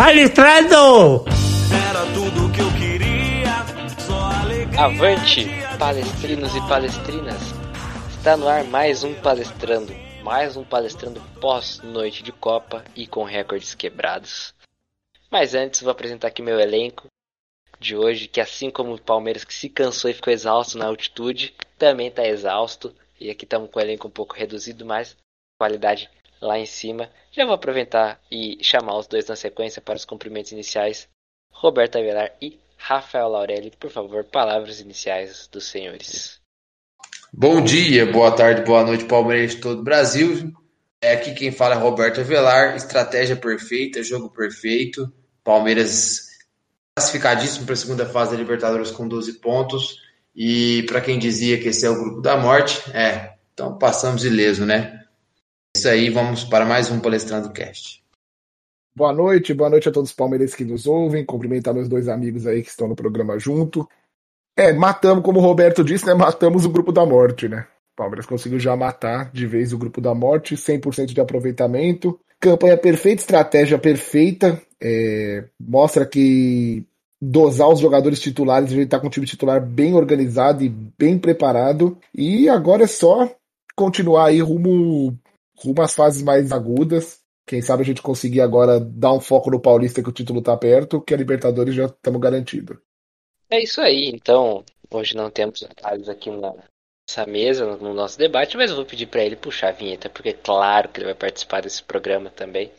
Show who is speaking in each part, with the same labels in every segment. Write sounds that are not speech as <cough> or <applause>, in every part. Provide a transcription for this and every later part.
Speaker 1: Palestrando!
Speaker 2: Era tudo que eu queria, só alegria.
Speaker 3: Avante, palestrinos e palestrinas! Está no ar mais um palestrando, mais um palestrando pós-noite de Copa e com recordes quebrados. Mas antes, vou apresentar aqui meu elenco de hoje, que assim como o Palmeiras que se cansou e ficou exausto na altitude, também está exausto. E aqui estamos com o elenco um pouco reduzido, mas qualidade lá em cima. Já vou aproveitar e chamar os dois na sequência para os cumprimentos iniciais. Roberto Avelar e Rafael Laurelli, por favor, palavras iniciais dos senhores.
Speaker 4: Bom dia, boa tarde, boa noite, Palmeiras de todo o Brasil. É aqui quem fala é Roberto Avelar. Estratégia perfeita, jogo perfeito. Palmeiras classificadíssimo para a segunda fase da Libertadores com 12 pontos. E para quem dizia que esse é o grupo da morte, é, então passamos ileso, né? Isso aí, vamos para mais um Palestrando Cast.
Speaker 5: Boa noite, boa noite a todos os palmeirenses que nos ouvem. Cumprimentar meus dois amigos aí que estão no programa junto. É, matamos, como o Roberto disse, né? Matamos o grupo da morte, né? O Palmeiras conseguiu já matar de vez o grupo da morte, 100% de aproveitamento. Campanha perfeita, estratégia perfeita. É, mostra que dosar os jogadores titulares, a gente tá com um time titular bem organizado e bem preparado. E agora é só continuar aí rumo, rumo às fases mais agudas. Quem sabe a gente conseguir agora dar um foco no Paulista que o título tá perto, que a Libertadores já estamos garantido.
Speaker 3: É isso aí, então hoje não temos detalhes aqui nessa mesa, no nosso debate, mas eu vou pedir para ele puxar a vinheta, porque é claro que ele vai participar desse programa também.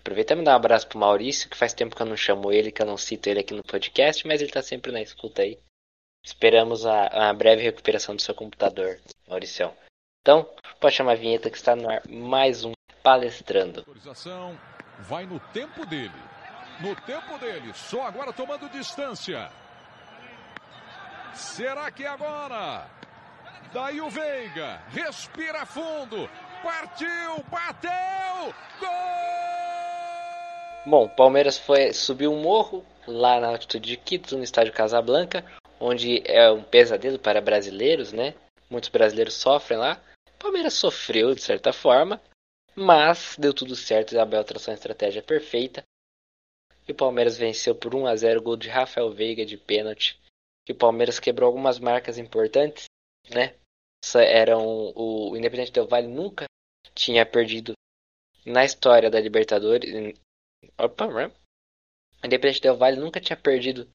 Speaker 3: Aproveita e mandar um abraço pro Maurício, que faz tempo que eu não chamo ele, que eu não cito ele aqui no podcast, mas ele tá sempre na escuta aí. Esperamos a, a breve recuperação do seu computador, Mauricião. Então, pode chamar a vinheta que está no ar mais um Palestrando.
Speaker 6: Autorização vai no tempo dele. No tempo dele, só agora tomando distância. Será que é agora? Daí o Veiga, respira fundo, partiu, bateu, gol!
Speaker 3: Bom, Palmeiras foi subiu um morro lá na altitude de Quito, no estádio Casablanca, onde é um pesadelo para brasileiros, né? Muitos brasileiros sofrem lá. Palmeiras sofreu de certa forma, mas deu tudo certo e a Abel traçou uma estratégia perfeita. E o Palmeiras venceu por 1 a 0 gol de Rafael Veiga de pênalti. E o Palmeiras quebrou algumas marcas importantes, né? Eram o Independente Del Valle nunca tinha perdido na história da Libertadores, Opa, né? Independente Del Valle nunca tinha perdido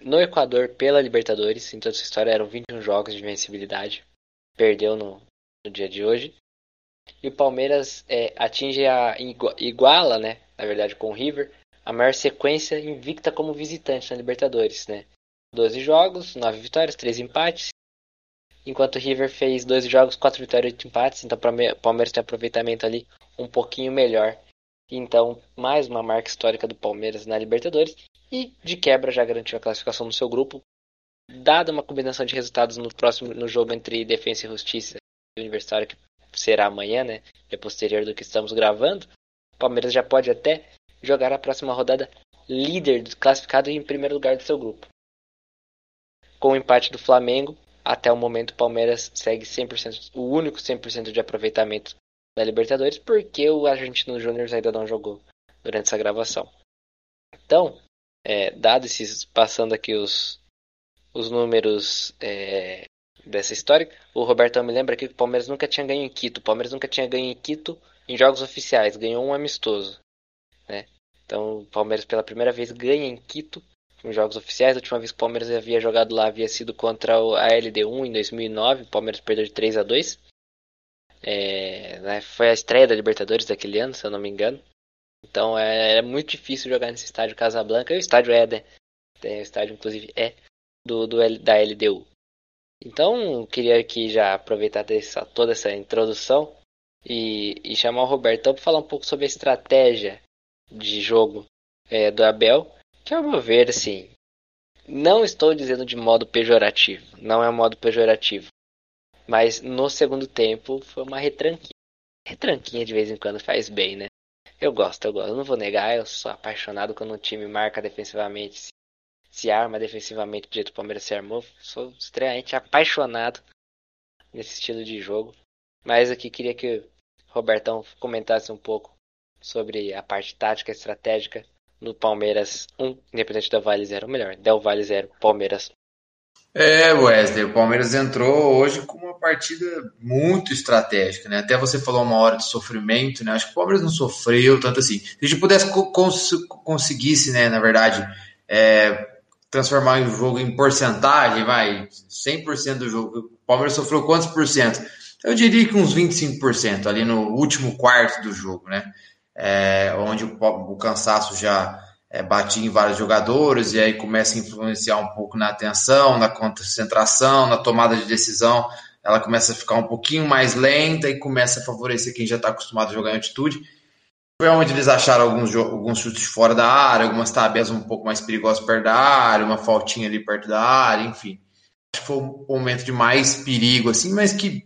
Speaker 3: no Equador pela Libertadores. Em toda essa história eram 21 jogos de vencibilidade. Perdeu no, no dia de hoje. E o Palmeiras é, atinge a iguala, né? Na verdade, com o River, a maior sequência invicta como visitante na Libertadores, né? 12 jogos, 9 vitórias, 3 empates. Enquanto o River fez 12 jogos, 4 vitórias e 8 empates. Então o Palmeiras tem aproveitamento ali um pouquinho melhor então, mais uma marca histórica do Palmeiras na Libertadores. E de quebra já garantiu a classificação no seu grupo. Dada uma combinação de resultados no próximo no jogo entre Defesa e Justiça Universitário, que será amanhã, né? É posterior do que estamos gravando. O Palmeiras já pode até jogar a próxima rodada líder, classificado em primeiro lugar do seu grupo. Com o empate do Flamengo, até o momento o Palmeiras segue 100%, o único 100% de aproveitamento da Libertadores, porque o Argentino Júnior ainda não jogou durante essa gravação. Então, é, dado esses, passando aqui os, os números é, dessa história, o Roberto me lembra que o Palmeiras nunca tinha ganho em Quito. O Palmeiras nunca tinha ganho em Quito em jogos oficiais, ganhou um amistoso. Né? Então, o Palmeiras pela primeira vez ganha em Quito em jogos oficiais. A última vez que o Palmeiras havia jogado lá havia sido contra a LD1 em 2009. O Palmeiras perdeu de 3 a 2 é, né, foi a estreia da Libertadores daquele ano, se eu não me engano. Então é, é muito difícil jogar nesse estádio Casablanca. O estádio é, né? o estádio, inclusive, é do, do da LDU. Então, queria aqui já aproveitar dessa, toda essa introdução e, e chamar o Robertão para falar um pouco sobre a estratégia de jogo é, do Abel, que ao meu ver, assim, não estou dizendo de modo pejorativo, não é um modo pejorativo, mas no segundo tempo foi uma retranquinha. Retranquinha de vez em quando faz bem, né? Eu gosto, eu gosto. Eu não vou negar, eu sou apaixonado quando um time marca defensivamente, se, arma defensivamente do jeito que o Palmeiras se armou. Sou extremamente apaixonado nesse estilo de jogo. Mas aqui queria que o Robertão comentasse um pouco sobre a parte tática, estratégica no Palmeiras 1, Independente Del Vale 0, melhor, Del Vale 0, Palmeiras
Speaker 4: é, Wesley, o Palmeiras entrou hoje com uma partida muito estratégica, né? Até você falou uma hora de sofrimento, né? Acho que o Palmeiras não sofreu tanto assim. Se a gente pudesse cons conseguisse, né, na verdade, é, transformar o jogo em porcentagem, vai, 100% do jogo. O Palmeiras sofreu quantos por cento? Eu diria que uns 25% ali no último quarto do jogo, né? É, onde o, o cansaço já é, batia em vários jogadores e aí começa a influenciar um pouco na atenção, na concentração, na tomada de decisão. Ela começa a ficar um pouquinho mais lenta e começa a favorecer quem já está acostumado a jogar em altitude. Foi onde eles acharam alguns, alguns chutes fora da área, algumas tabelas um pouco mais perigosas perto da área, uma faltinha ali perto da área, enfim. Acho que foi um momento de mais perigo, assim, mas que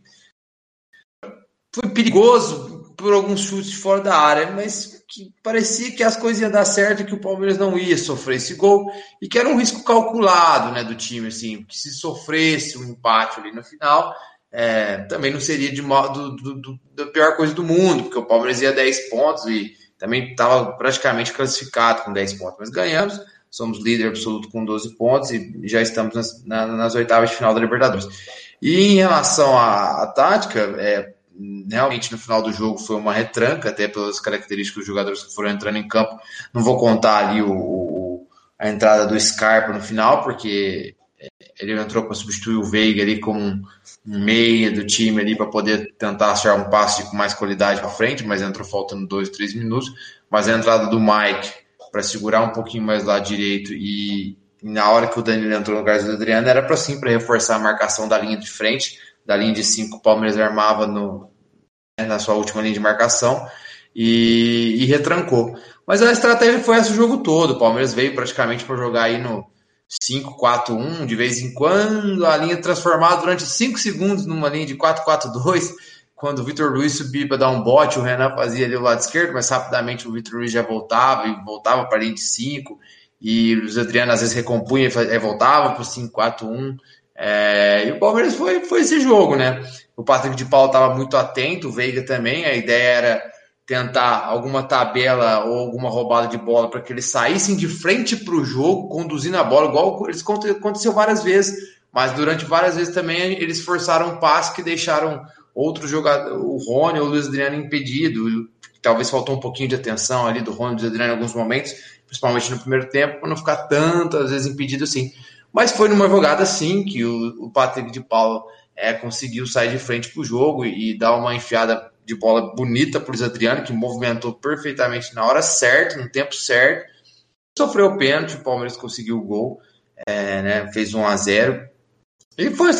Speaker 4: foi perigoso por alguns chutes fora da área, mas que parecia que as coisas iam dar certo e que o Palmeiras não ia sofrer esse gol e que era um risco calculado né, do time, assim, que se sofresse um empate ali no final, é, também não seria de modo do, do, da pior coisa do mundo, porque o Palmeiras ia 10 pontos e também estava praticamente classificado com 10 pontos, mas ganhamos, somos líder absoluto com 12 pontos e já estamos nas, nas, nas oitavas de final da Libertadores. E em relação à, à tática, é, realmente no final do jogo foi uma retranca, até pelas características dos jogadores que foram entrando em campo. Não vou contar ali o, o a entrada do Scarpa no final, porque ele entrou para substituir o Veiga ali como um, meia do time ali para poder tentar achar um passe com mais qualidade para frente, mas entrou faltando dois, três minutos. Mas a entrada do Mike para segurar um pouquinho mais lá direito e, na hora que o Danilo entrou no lugar do Adriano era para sim para reforçar a marcação da linha de frente da linha de cinco, o Palmeiras armava no, né, na sua última linha de marcação e, e, retrancou. Mas a estratégia foi essa o jogo todo. O Palmeiras veio praticamente para jogar aí no 5-4-1, de vez em quando, a linha transformada durante 5 segundos numa linha de 4-4-2. Quando o Vitor Luiz subia para dar um bote, o Renan fazia ali o lado esquerdo, mas rapidamente o Vitor Luiz já voltava e voltava para a linha de 5. E o Adriano às vezes recompunha e voltava para o 5-4-1. É, e o Palmeiras foi, foi esse jogo, né? O Patrick de Paulo estava muito atento, o Veiga também. A ideia era tentar alguma tabela ou alguma roubada de bola para que eles saíssem de frente para o jogo, conduzindo a bola, igual eles aconteceu várias vezes. Mas durante várias vezes também eles forçaram um passe que deixaram outro jogador, o Rony ou o Luiz Adriano impedido. Talvez faltou um pouquinho de atenção ali do Rony e do Adriano em alguns momentos, principalmente no primeiro tempo, para não ficar tantas vezes impedido assim. Mas foi numa jogada sim que o, Patrick de Paulo é, conseguiu sair de frente para o jogo e, e, dar uma enfiada de bola bonita para o Adriano, que movimentou perfeitamente na hora certa, no tempo certo. Sofreu o pênalti, o Palmeiras conseguiu o gol, é, né, fez 1 a 0 E foi,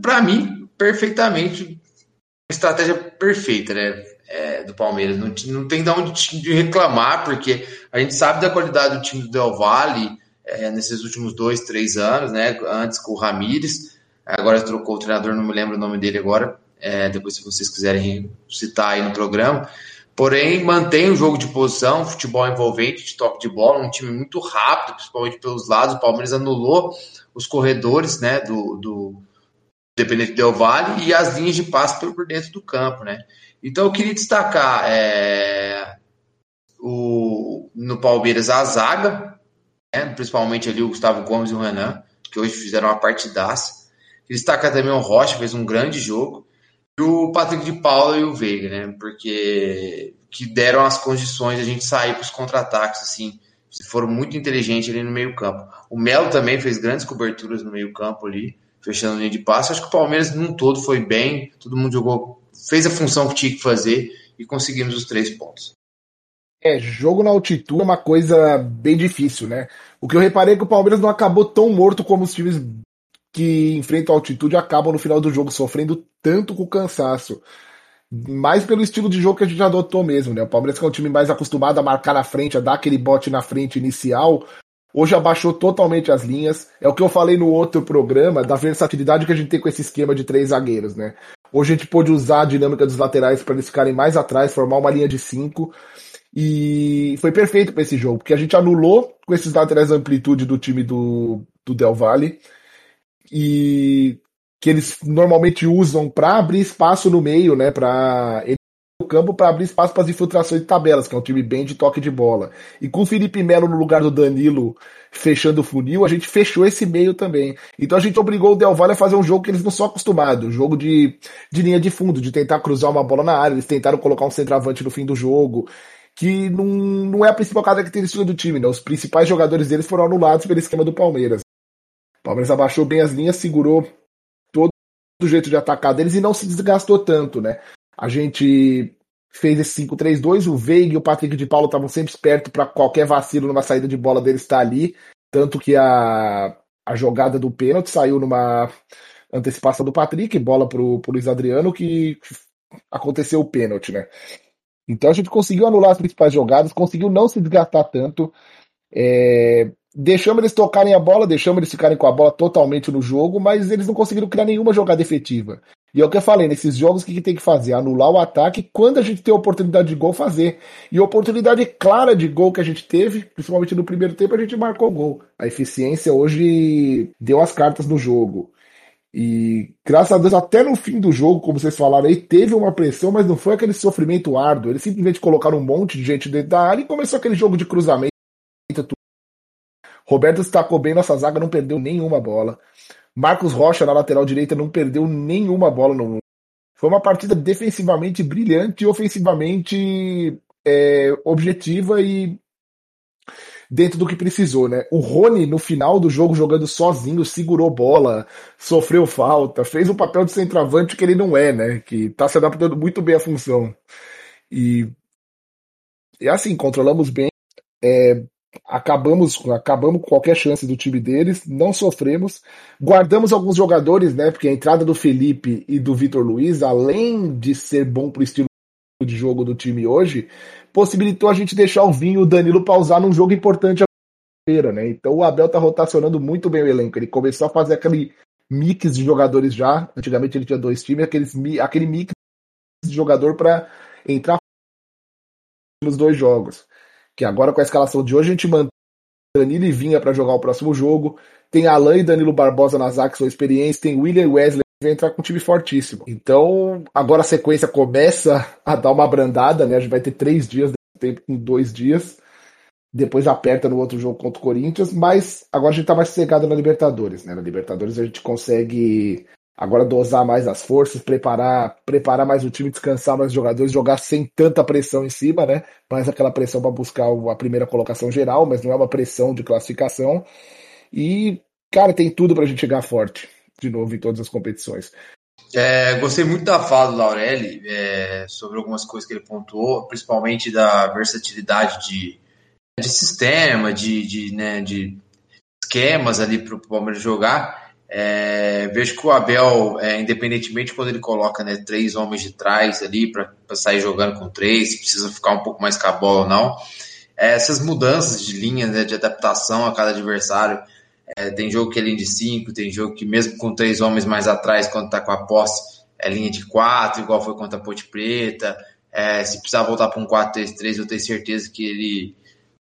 Speaker 4: para mim, perfeitamente uma estratégia perfeita né, é, do Palmeiras. Não, não tem de onde de reclamar, porque a gente sabe da qualidade do time do Del Valle é, nesses últimos dois, três anos, né? Antes com o Ramires, agora trocou o treinador, não me lembro o nome dele agora. É, depois, se vocês quiserem citar aí no programa. Porém, mantém o jogo de posição, futebol envolvente, de toque de bola, um time muito rápido, principalmente pelos lados. O Palmeiras anulou os corredores né, do, do Independente Del Vale e as linhas de passe por dentro do campo. Né? Então, eu queria destacar é, o, no Palmeiras a zaga, né? principalmente ali o Gustavo Gomes e o Renan, que hoje fizeram uma partidaça. Destaca também o Rocha, fez um grande jogo. O Patrick de Paula e o Veiga, né? Porque que deram as condições de a gente sair para os contra-ataques, assim. Foram muito inteligentes ali no meio-campo. O Melo também fez grandes coberturas no meio-campo ali, fechando a linha de passe. Acho que o Palmeiras, num todo, foi bem. Todo mundo jogou, fez a função que tinha que fazer e conseguimos os três pontos.
Speaker 5: É, jogo na altitude é uma coisa bem difícil, né? O que eu reparei é que o Palmeiras não acabou tão morto como os times que enfrentam altitude acabam no final do jogo, sofrendo tanto com o cansaço. Mais pelo estilo de jogo que a gente adotou mesmo, né? O Palmeiras que é um time mais acostumado a marcar na frente, a dar aquele bote na frente inicial, hoje abaixou totalmente as linhas. É o que eu falei no outro programa, da versatilidade que a gente tem com esse esquema de três zagueiros, né? Hoje a gente pôde usar a dinâmica dos laterais para eles ficarem mais atrás, formar uma linha de cinco. E foi perfeito para esse jogo, porque a gente anulou com esses laterais a amplitude do time do, do Del Valle e que eles normalmente usam para abrir espaço no meio, né, para campo para abrir espaço para as infiltrações de tabelas, que é um time bem de toque de bola. E com o Felipe Melo no lugar do Danilo fechando o funil, a gente fechou esse meio também. Então a gente obrigou o Del Valle a fazer um jogo que eles não são acostumados, um jogo de, de linha de fundo, de tentar cruzar uma bola na área, eles tentaram colocar um centroavante no fim do jogo, que não, não é a principal característica do time, né? Os principais jogadores deles foram anulados pelo esquema do Palmeiras. O Palmeiras abaixou bem as linhas, segurou todo o jeito de atacar deles e não se desgastou tanto, né? A gente fez esse 5-3-2, o Veiga e o Patrick de Paulo estavam sempre espertos para qualquer vacilo numa saída de bola deles estar ali, tanto que a, a jogada do pênalti saiu numa antecipação do Patrick, bola pro, pro Luiz Adriano, que aconteceu o pênalti, né? Então a gente conseguiu anular as principais jogadas, conseguiu não se desgastar tanto, é, deixamos eles tocarem a bola, deixamos eles ficarem com a bola totalmente no jogo, mas eles não conseguiram criar nenhuma jogada efetiva. E é o que eu falei, nesses jogos o que, que tem que fazer? Anular o ataque quando a gente tem a oportunidade de gol fazer. E a oportunidade clara de gol que a gente teve, principalmente no primeiro tempo, a gente marcou gol. A eficiência hoje deu as cartas no jogo. E graças a Deus, até no fim do jogo, como vocês falaram aí, teve uma pressão, mas não foi aquele sofrimento árduo. Eles simplesmente colocaram um monte de gente dentro da área e começou aquele jogo de cruzamento. Roberto destacou bem nossa zaga, não perdeu nenhuma bola. Marcos Rocha na lateral direita não perdeu nenhuma bola no. Foi uma partida defensivamente brilhante ofensivamente é, objetiva e dentro do que precisou, né? O Rony, no final do jogo, jogando sozinho, segurou bola, sofreu falta, fez um papel de centroavante que ele não é, né? Que tá se adaptando muito bem à função. E, e assim, controlamos bem. É, acabamos acabamos com qualquer chance do time deles, não sofremos. Guardamos alguns jogadores, né? Porque a entrada do Felipe e do Vitor Luiz, além de ser bom pro estilo de jogo do time hoje, possibilitou a gente deixar o Vinho e o Danilo pausar num jogo importante feira, né? Então o Abel tá rotacionando muito bem o elenco. Ele começou a fazer aquele mix de jogadores já. Antigamente ele tinha dois times, aqueles, aquele mix de jogador para entrar nos dois jogos que agora com a escalação de hoje a gente mantém Danilo e Vinha para jogar o próximo jogo. Tem Alan e Danilo Barbosa na zaga, que são experiência. Tem William Wesley que vai entrar com um time fortíssimo. Então, agora a sequência começa a dar uma abrandada, né? A gente vai ter três dias, tempo em dois dias. Depois aperta no outro jogo contra o Corinthians, mas agora a gente tá mais sossegado na Libertadores, né? Na Libertadores a gente consegue agora dosar mais as forças, preparar, preparar mais o time, descansar mais os jogadores, jogar sem tanta pressão em cima, né? Mais aquela pressão para buscar a primeira colocação geral, mas não é uma pressão de classificação. E, cara, tem tudo para a gente chegar forte de novo em todas as competições.
Speaker 4: É, gostei muito da fala do Laurelli é, sobre algumas coisas que ele pontuou, principalmente da versatilidade de, de sistema, de, de, né, de esquemas ali para o Palmeiras jogar. É, vejo que o Abel, é, independentemente quando ele coloca né, três homens de trás ali para sair jogando com três, se precisa ficar um pouco mais com a bola ou não, é, essas mudanças de linha né, de adaptação a cada adversário. É, tem jogo que é linha de cinco, tem jogo que mesmo com três homens mais atrás, quando está com a posse, é linha de quatro, igual foi contra a Ponte Preta. É, se precisar voltar para um 4-3-3, eu tenho certeza que ele,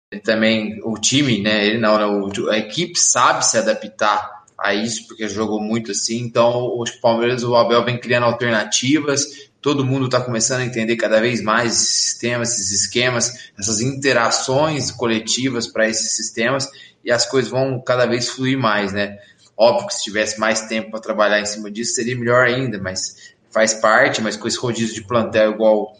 Speaker 4: ele, também, o time, né? Ele não, né, a equipe sabe se adaptar a isso, porque jogou muito assim. Então, os Palmeiras, o Abel vem criando alternativas, todo mundo está começando a entender cada vez mais esses sistemas, esses esquemas, essas interações coletivas para esses sistemas, e as coisas vão cada vez fluir mais, né? Óbvio que se tivesse mais tempo para trabalhar em cima disso, seria melhor ainda, mas faz parte, mas com esse rodízio de plantel igual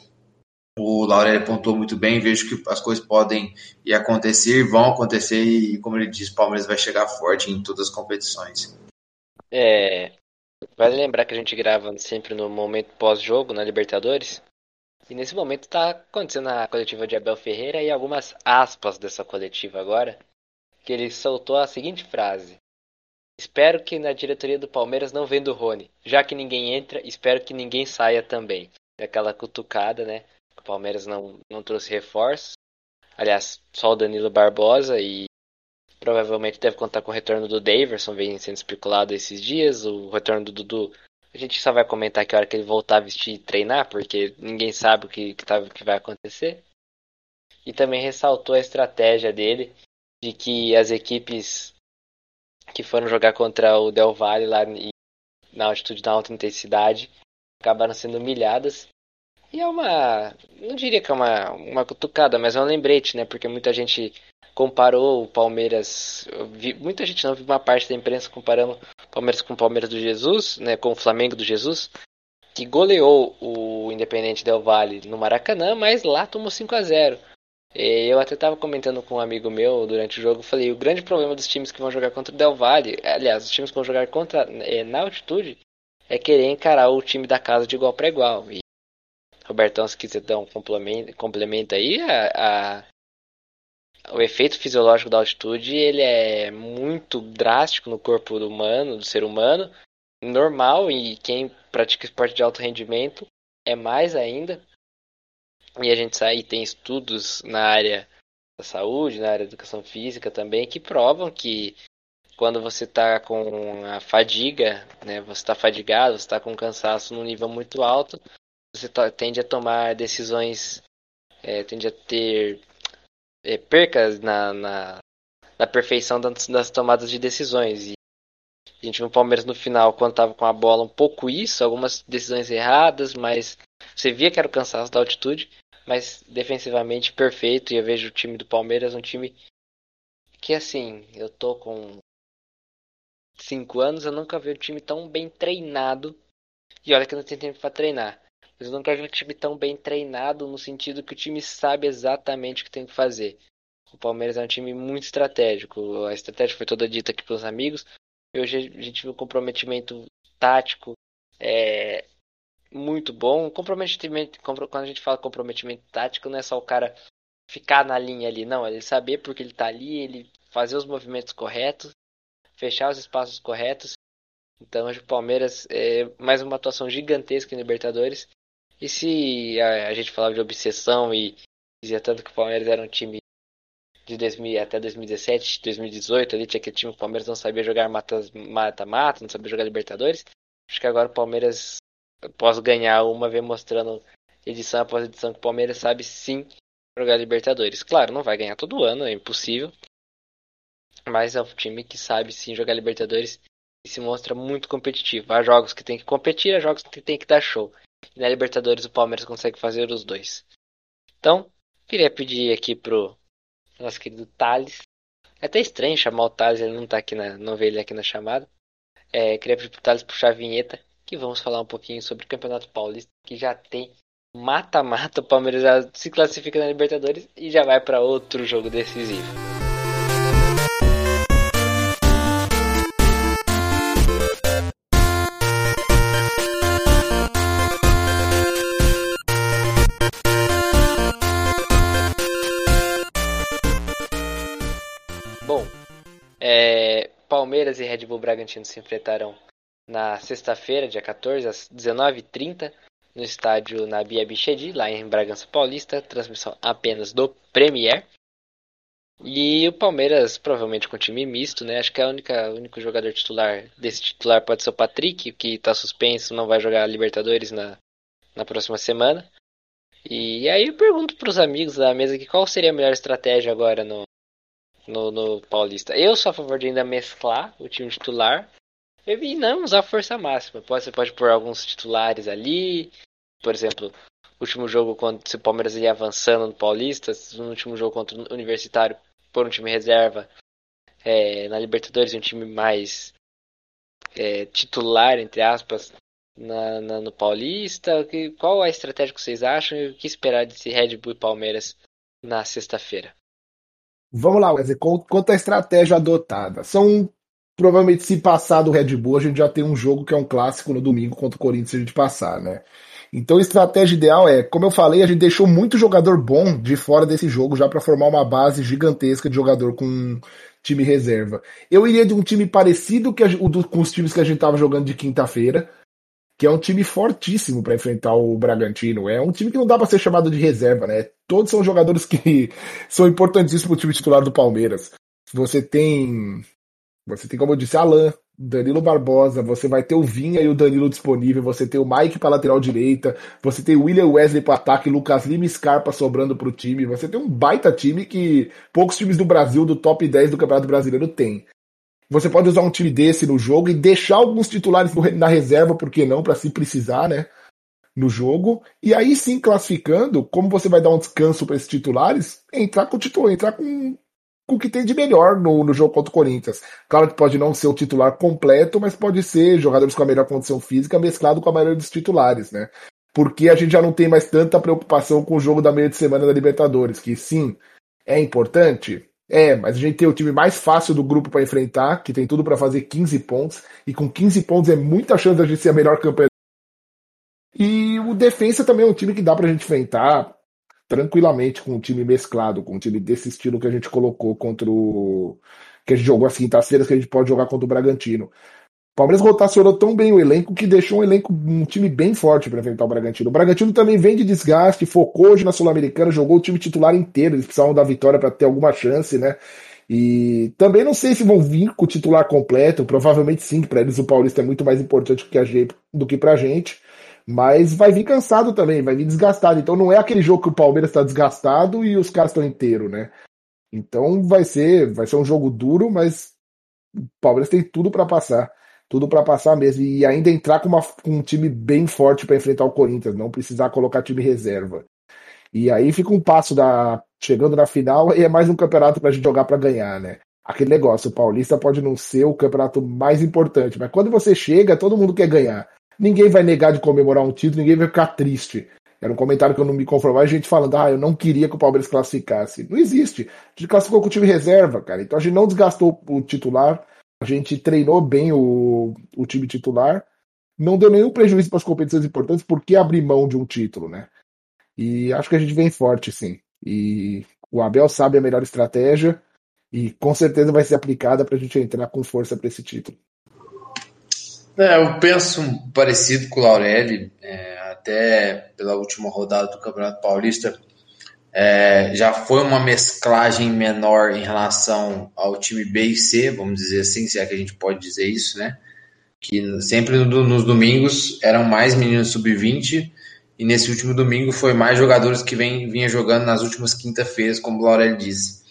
Speaker 4: o Laurel apontou muito bem, vejo que as coisas podem ir acontecer, vão acontecer e, como ele disse, o Palmeiras vai chegar forte em todas as competições.
Speaker 3: É, vale lembrar que a gente grava sempre no momento pós-jogo na Libertadores. E nesse momento está acontecendo a coletiva de Abel Ferreira e algumas aspas dessa coletiva agora, que ele soltou a seguinte frase: Espero que na diretoria do Palmeiras não venda o Rony. Já que ninguém entra, espero que ninguém saia também. Aquela cutucada, né? Palmeiras não, não trouxe reforços. Aliás, só o Danilo Barbosa e provavelmente deve contar com o retorno do Daverson, vem sendo especulado esses dias. O retorno do Dudu, a gente só vai comentar que a hora que ele voltar a vestir e treinar, porque ninguém sabe o que, que, tá, que vai acontecer. E também ressaltou a estratégia dele de que as equipes que foram jogar contra o Del Valle lá na altitude da alta intensidade acabaram sendo humilhadas E é uma. Não diria que é uma, uma cutucada, mas é um lembrete, né? Porque muita gente comparou o Palmeiras. Vi, muita gente não viu uma parte da imprensa comparando o Palmeiras com o Palmeiras do Jesus, né? Com o Flamengo do Jesus, que goleou o Independente Del Valle no Maracanã, mas lá tomou 5 a 0 eu até estava comentando com um amigo meu durante o jogo, falei, o grande problema dos times que vão jogar contra o Del Valle, aliás, os times que vão jogar contra é, na altitude, é querer encarar o time da casa de igual para igual. E Robertão, se quiser dar um complemento, complemento aí, a, a, o efeito fisiológico da altitude ele é muito drástico no corpo humano, do ser humano, normal e quem pratica esporte de alto rendimento é mais ainda. E a gente sai tem estudos na área da saúde, na área da educação física também, que provam que quando você está com a fadiga, né, você está fadigado, você está com cansaço num nível muito alto, você tende a tomar decisões, é, tende a ter é, percas na, na, na perfeição das, das, tomadas de decisões. E a gente viu o Palmeiras no final, quando estava com a bola, um pouco isso, algumas decisões erradas, mas você via que era o cansaço da altitude, mas defensivamente perfeito. E eu vejo o time do Palmeiras um time que, assim, eu tô com cinco anos, eu nunca vi um time tão bem treinado. E olha que não tenho tempo para treinar. Eu nunca vi um time tão bem treinado no sentido que o time sabe exatamente o que tem que fazer. O Palmeiras é um time muito estratégico. A estratégia foi toda dita aqui pelos amigos. E hoje a gente viu um comprometimento tático é, muito bom. Comprometimento, quando a gente fala comprometimento tático, não é só o cara ficar na linha ali, não. É ele saber porque ele está ali, ele fazer os movimentos corretos, fechar os espaços corretos. Então hoje o Palmeiras é mais uma atuação gigantesca em Libertadores. E se a, a, gente falava de obsessão e dizia tanto que o Palmeiras era um time de 2000 até 2017, 2018, ali tinha aquele time que o Palmeiras não sabia jogar mata-mata, não sabia jogar Libertadores. Acho que agora o Palmeiras, após ganhar uma, vem mostrando edição após edição que o Palmeiras sabe sim jogar Libertadores. Claro, não vai ganhar todo ano, é impossível. Mas é um time que sabe sim jogar Libertadores e se mostra muito competitivo. Há jogos que tem que competir, há jogos que tem que dar show. E na Libertadores o Palmeiras consegue fazer os dois. Então, queria pedir aqui pro nosso querido Thales. É até estranho chamar o Thales, ele não tá aqui na. não vê ele aqui na chamada. É, queria pedir pro Thales puxar a vinheta, que vamos falar um pouquinho sobre o Campeonato Paulista, que já tem mata-mata, o Palmeiras já se classifica na Libertadores e já vai para outro jogo decisivo. Palmeiras e Red Bull Bragantino se enfrentarão na sexta-feira, dia 14, às 19h30, no estádio Nabi Abichedi, lá em Bragança Paulista, transmissão apenas do Premier. E o Palmeiras, provavelmente com time misto, né? Acho que a única, o único jogador titular desse titular pode ser o Patrick, que está suspenso, não vai jogar Libertadores na, na próxima semana. E aí eu pergunto para os amigos da mesa aqui qual seria a melhor estratégia agora no, no, no Paulista. Eu sou a favor de ainda mesclar o time titular e não usar força máxima. Pode, você pode pôr alguns titulares ali. Por exemplo, último jogo quando se o Palmeiras ia avançando no Paulista, no último jogo contra o Universitário, por um time reserva. É, na Libertadores, um time mais é, titular, entre aspas, na, na, no Paulista. Que, qual a estratégia que vocês acham e o que esperar desse Red Bull e Palmeiras na sexta-feira?
Speaker 5: Vamos lá, Wesley, quanto à estratégia adotada. São, provavelmente, se passar do Red Bull, a gente já tem um jogo que é um clássico no domingo contra o Corinthians se a gente passar, né? Então a estratégia ideal é, como eu falei, a gente deixou muito jogador bom de fora desse jogo já para formar uma base gigantesca de jogador com time reserva. Eu iria de um time parecido que a, o, com os times que a gente estava jogando de quinta-feira, que é um time fortíssimo para enfrentar o Bragantino. É um time que não dá para ser chamado de reserva, né? Todos são jogadores que <laughs> são importantíssimos para o time titular do Palmeiras. Você tem, você tem como eu disse, Alan, Danilo Barbosa, você vai ter o Vinha e o Danilo disponível, você tem o Mike para lateral direita, você tem o William Wesley para ataque, Lucas Lima e Scarpa sobrando para o time. Você tem um baita time que poucos times do Brasil, do top 10 do Campeonato Brasileiro, tem. Você pode usar um time desse no jogo e deixar alguns titulares na reserva, por que não, para se precisar, né? no jogo, e aí sim classificando, como você vai dar um descanso para esses titulares, entrar com o titular, entrar com, com o que tem de melhor no, no jogo contra o Corinthians. Claro que pode não ser o titular completo, mas pode ser jogadores com a melhor condição física mesclado com a maioria dos titulares, né? Porque a gente já não tem mais tanta preocupação com o jogo da meia de semana da Libertadores, que sim, é importante, é, mas a gente tem o time mais fácil do grupo para enfrentar, que tem tudo para fazer 15 pontos, e com 15 pontos é muita chance da gente ser a melhor campanha. E o Defensa também é um time que dá pra gente enfrentar tranquilamente com um time mesclado, com um time desse estilo que a gente colocou contra o. que a gente jogou as quintas-feiras, que a gente pode jogar contra o Bragantino. Palmeiras rotacionou tão bem o elenco que deixou um elenco, um time bem forte para enfrentar o Bragantino. O Bragantino também vem de desgaste, focou hoje na Sul-Americana, jogou o time titular inteiro, eles precisavam da vitória para ter alguma chance, né? E também não sei se vão vir com o titular completo, provavelmente sim, para eles o Paulista é muito mais importante do que, a que pra gente. Mas vai vir cansado também, vai vir desgastado. Então não é aquele jogo que o Palmeiras está desgastado e os caras estão inteiros, né? Então vai ser, vai ser um jogo duro, mas o Palmeiras tem tudo para passar tudo para passar mesmo. E ainda entrar com, uma, com um time bem forte para enfrentar o Corinthians, não precisar colocar time reserva. E aí fica um passo da chegando na final <laughs> e é mais um campeonato para gente jogar para ganhar, né? Aquele negócio, o Paulista pode não ser o campeonato mais importante, mas quando você chega, todo mundo quer ganhar. Ninguém vai negar de comemorar um título, ninguém vai ficar triste. Era um comentário que eu não me conformava, a gente falando, ah, eu não queria que o Palmeiras classificasse. Não existe. A gente classificou com o time reserva, cara. Então a gente não desgastou o titular, a gente treinou bem o, o time titular, não deu nenhum prejuízo para as competições importantes, porque abrir mão de um título, né? E acho que a gente vem forte, sim. E o Abel sabe a melhor estratégia e com certeza vai ser aplicada para a gente entrar com força para esse título.
Speaker 4: É, eu penso parecido com o Laurelli, é, até pela última rodada do Campeonato Paulista. É, já foi uma mesclagem menor em relação ao time B e C, vamos dizer assim, se é que a gente pode dizer isso, né? Que sempre no, nos domingos eram mais meninos sub-20 e nesse último domingo foi mais jogadores que vem, vinha jogando nas últimas quinta-feiras, como o Laurel disse.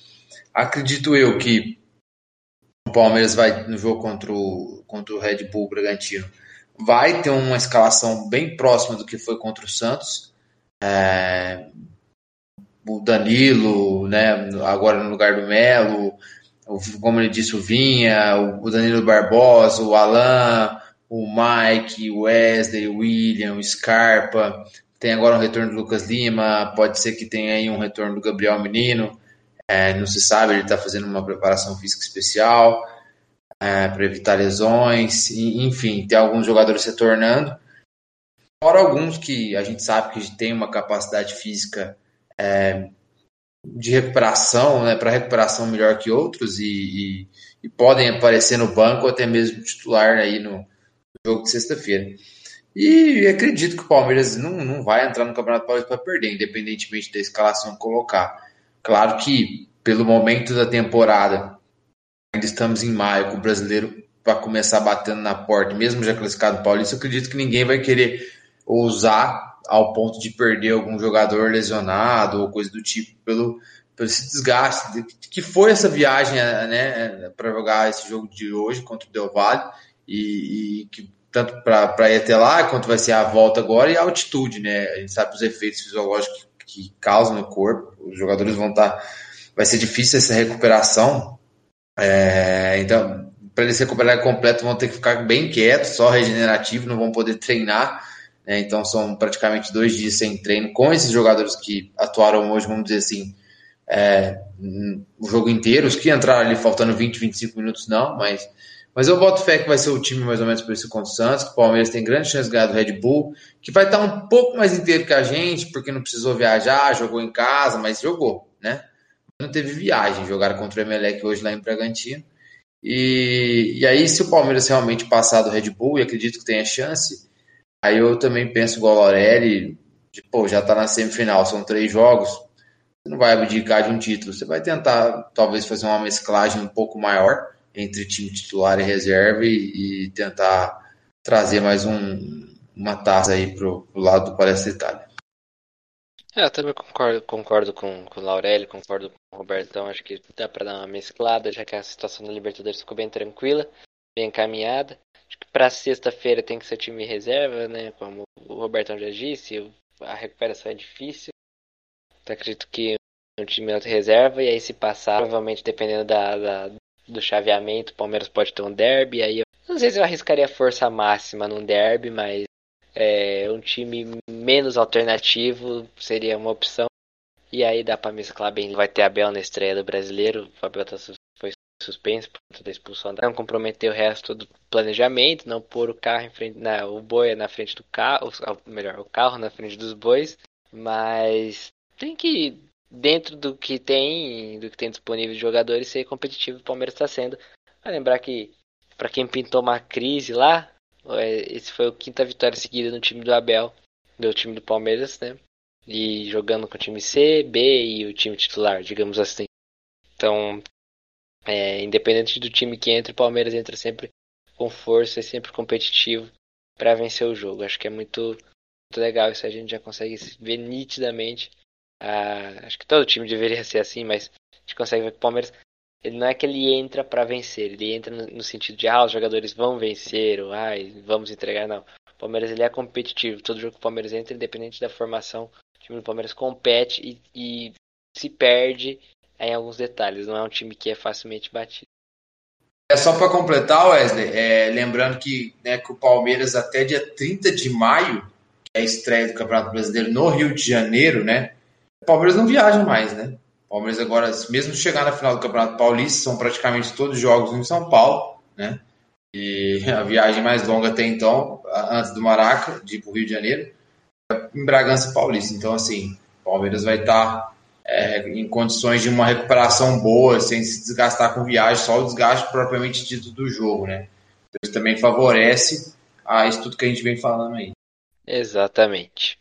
Speaker 4: Acredito eu que o Palmeiras vai no jogo contra o, contra o Red Bull Bragantino vai ter uma escalação bem próxima do que foi contra o Santos. É, o Danilo, né, agora no lugar do Melo, como ele disse, o Vinha, o Danilo Barbosa, o Alan, o Mike, o Wesley, o William, o Scarpa, tem agora um retorno do Lucas Lima, pode ser que tenha aí um retorno do Gabriel Menino, é, não se sabe, ele está fazendo uma preparação física especial é, para evitar lesões, enfim, tem alguns jogadores retornando, fora alguns que a gente sabe que tem uma capacidade física é, de recuperação, né, para recuperação melhor que outros e, e, e, podem aparecer no banco ou até mesmo titular aí no, no jogo de sexta-feira. E acredito que o Palmeiras não, não vai entrar no Campeonato Paulista para perder, independentemente da escalação colocar. Claro que, pelo momento da temporada, ainda estamos em maio, com o brasileiro para começar batendo na porta, mesmo já classificado Paulista, eu acredito que ninguém vai querer ousar ao ponto de perder algum jogador lesionado ou coisa do tipo pelo, pelo esse desgaste que foi essa viagem né, para jogar esse jogo de hoje contra o Del Valle e, e que tanto para ir até lá quanto vai ser a volta agora e a altitude, né? A gente sabe os efeitos fisiológicos que, que causam no corpo, os jogadores vão estar. Tá, vai ser difícil essa recuperação. É, então, para eles se recuperarem completo, vão ter que ficar bem quietos, só regenerativo, não vão poder treinar. Né? Então são praticamente dois dias sem treino com esses jogadores que atuaram hoje, vamos dizer assim, é, o jogo inteiro. Os que entraram ali faltando 20, 25 minutos, não, mas, mas eu boto fé que vai ser o time mais ou menos por esse contra o Santos, que o Palmeiras tem grande chance de ganhar do Red Bull, que vai estar um pouco mais inteiro que a gente, porque não precisou viajar, jogou em casa, mas jogou, né? Não teve viagem, jogaram contra o Emelec hoje lá em Bragantino. E, e aí, se o Palmeiras realmente passar do Red Bull, e acredito que tenha chance, Aí eu também penso igual o Aureli, de, pô, já tá na semifinal, são três jogos, você não vai abdicar de um título, você vai tentar talvez fazer uma mesclagem um pouco maior entre time titular e reserva e, e tentar trazer mais um, uma taça aí pro, pro lado do Palestra Itália.
Speaker 3: É, eu também concordo, concordo com, com o Laureli, concordo com o Robertão. Acho que dá para dar uma mesclada, já que a situação da Libertadores ficou bem tranquila. bem encaminhada. Acho que para sexta-feira tem que ser time reserva, né? Como o Robertão já disse, a recuperação é difícil. Então acredito que um time reserva e aí se passar, provavelmente dependendo da, da, do chaveamento, o Palmeiras pode ter um derby. Aí eu não sei se eu arriscaria força máxima num derby, mas é, um time menos alternativo seria uma opção. E aí dá para mesclar bem. Vai ter Abel na estreia do brasileiro. O Fabio tá, suspenso por conta da expulsão. Não comprometer o resto do planejamento, não pôr o carro em frente, não, o boi na frente do carro, melhor, o carro na frente dos bois. Mas tem que dentro do que tem, do que tem disponível de jogadores, ser competitivo. O Palmeiras está sendo. Vai lembrar que para quem pintou uma crise lá, é, esse foi a quinta vitória seguida no time do Abel, do time do Palmeiras, né? E jogando com o time C, B e o time titular, digamos assim. Então, é, independente do time que entra, o Palmeiras entra sempre com força e sempre competitivo para vencer o jogo. Acho que é muito, muito legal isso. A gente já consegue ver nitidamente ah, acho que todo time deveria ser assim, mas a gente consegue ver que o Palmeiras ele não é que ele entra para vencer, ele entra no, sentido de ah, os jogadores vão vencer, ou ah, vamos entregar, não. O Palmeiras ele é competitivo, todo jogo que o Palmeiras entra, independente da formação, o time do Palmeiras compete e, e se perde em alguns detalhes, não é um time que é facilmente batido.
Speaker 4: É só para completar, Wesley, é, lembrando que, né, que o Palmeiras até dia 30 de maio, que é a estreia do Campeonato Brasileiro no Rio de Janeiro, né? O Palmeiras não viaja mais, né? O Palmeiras agora, mesmo chegar na final do Campeonato Paulista, são praticamente todos jogos em São Paulo, né? E a viagem mais longa até então, antes do Maraca, de ir para o Rio de Janeiro, é em Bragança Paulista. Então, assim, o Palmeiras vai estar é, em condições de uma recuperação boa, sem se desgastar com viagem, só o desgaste propriamente dito do jogo, né? Então, isso também favorece a isso tudo que a gente vem falando aí.
Speaker 3: Exatamente.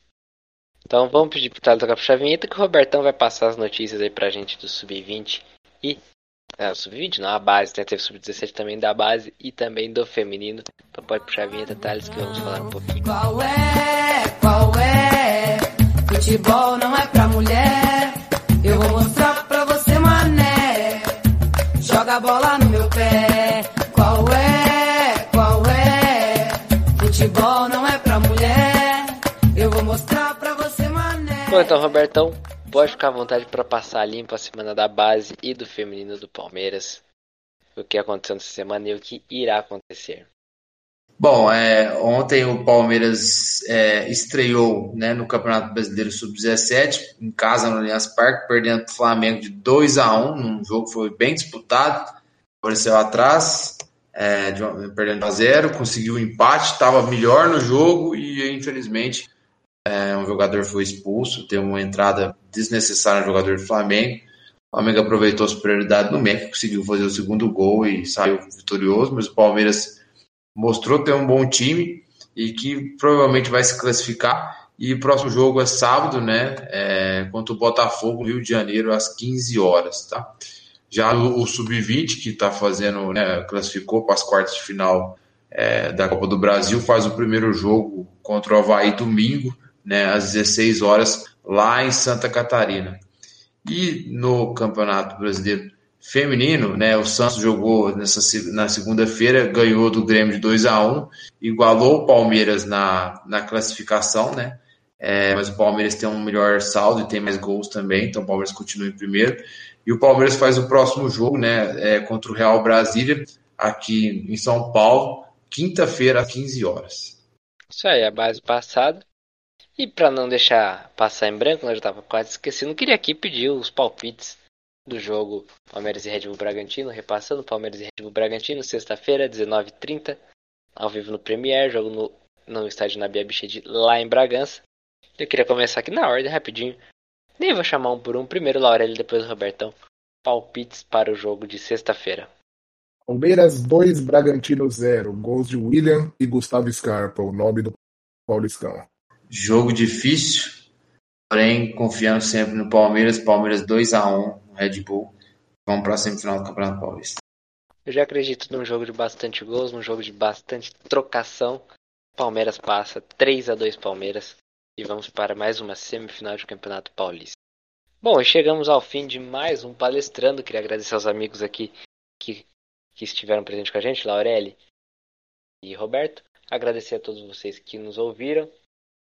Speaker 3: Então vamos pedir pro Thales tocar pro vinheta que o Robertão vai passar as notícias aí pra gente do Sub-20 e. É, Sub-20 não, a base, né? Teve Sub-17 também da base e também do feminino. Então pode puxar a vinheta, Thales, que vamos falar um pouquinho.
Speaker 1: Qual é? Qual é? Futebol não é pra mulher. Eu vou mostrar pra você, mané. Joga a bola no meu pé. Qual é? Qual é? Futebol não é pra mulher. Eu vou mostrar pra
Speaker 3: Bom, então, Robertão, pode ficar à vontade para passar limpo a semana da base e do feminino do Palmeiras. O que aconteceu nessa semana e o que irá acontecer.
Speaker 4: Bom, é, ontem o Palmeiras é, estreou né, no Campeonato Brasileiro Sub-17, em casa no Allianz Parque, perdendo o Flamengo de 2 a 1 num jogo que foi bem disputado. Apareceu atrás, é, de, perdendo a zero, conseguiu o um empate, estava melhor no jogo e infelizmente é, um jogador foi expulso, teve uma entrada desnecessária no jogador do Flamengo. O Flamengo aproveitou a superioridade no México, conseguiu fazer o segundo gol e saiu vitorioso, mas o Palmeiras mostrou ter um bom time e que provavelmente vai se classificar. E o próximo jogo é sábado, né? É, contra o Botafogo, Rio de Janeiro, às 15 horas, tá? Já o, o Sub-20, que está fazendo, né, classificou para as quartas de final é, da Copa do Brasil, faz o primeiro jogo contra o Havaí domingo né, às 16 horas, lá em Santa Catarina. E no Campeonato Brasileiro Feminino, né, o Santos jogou nessa, na segunda-feira, ganhou do Grêmio de 2 a 1 igualou o Palmeiras na, na classificação, né? É, mas o Palmeiras tem um melhor saldo e tem mais gols também, então o Palmeiras continua em primeiro. E o Palmeiras faz o próximo jogo, né, é, contra o Real Brasília, aqui em São Paulo, quinta-feira, às 15 horas.
Speaker 3: Isso aí, a base passada. E para não deixar passar em branco, nós já estava quase esquecendo, queria aqui pedir os palpites do jogo Palmeiras e Red Bull Bragantino, repassando Palmeiras e Red Bull Bragantino, sexta-feira, 19h30, ao vivo no Premier, jogo no, no estádio Nabia Bichedi, lá em Bragança. Eu queria começar aqui na ordem, rapidinho. Nem vou chamar um por um, primeiro Laurelli, depois o Robertão. Palpites para o jogo de sexta-feira.
Speaker 5: Palmeiras 2, Bragantino 0. Gols de William e Gustavo Scarpa, o nome do Paulistão.
Speaker 4: Jogo difícil, porém confiando sempre no Palmeiras. Palmeiras 2 a 1 Red Bull. Vamos para a semifinal do Campeonato Paulista.
Speaker 3: Eu já acredito num jogo de bastante gols, num jogo de bastante trocação. Palmeiras passa 3 a 2 Palmeiras e vamos para mais uma semifinal de Campeonato Paulista. Bom, chegamos ao fim de mais um palestrando. Queria agradecer aos amigos aqui que que estiveram presentes com a gente, Laureli e Roberto. Agradecer a todos vocês que nos ouviram.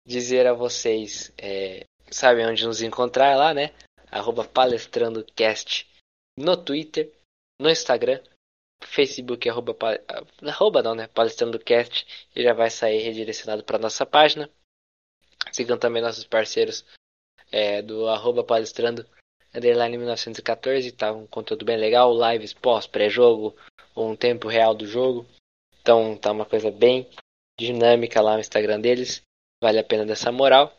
Speaker 3: Dizer a vocês, é, sabem onde nos encontrar lá, né? Arroba palestrandocast no Twitter, no Instagram, Facebook, arroba, arroba não, né? Palestrandocast e já vai sair redirecionado para nossa página. Sigam também nossos parceiros é, do arroba palestrando underline 1914, tá um conteúdo bem legal, lives pós, pré-jogo, um tempo real do jogo. Então tá uma coisa bem dinâmica lá no Instagram deles. Vale a pena dessa moral.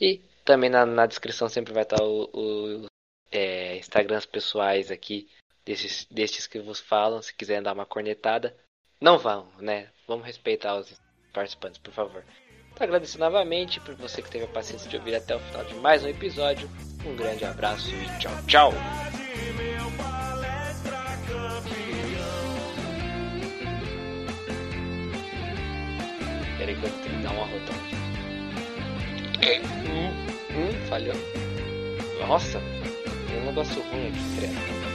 Speaker 3: E também na, na descrição sempre vai estar o, o é, Instagrams pessoais aqui desses, destes que vos falam. Se quiserem dar uma cornetada, não vão, né? Vamos respeitar os participantes, por favor. Então, agradeço novamente por você que teve a paciência de ouvir até o final de mais um episódio. Um grande abraço e tchau, tchau! Peraí que eu tenho que dar. Hum, falhou. Nossa, tem um negócio ruim aqui, credo.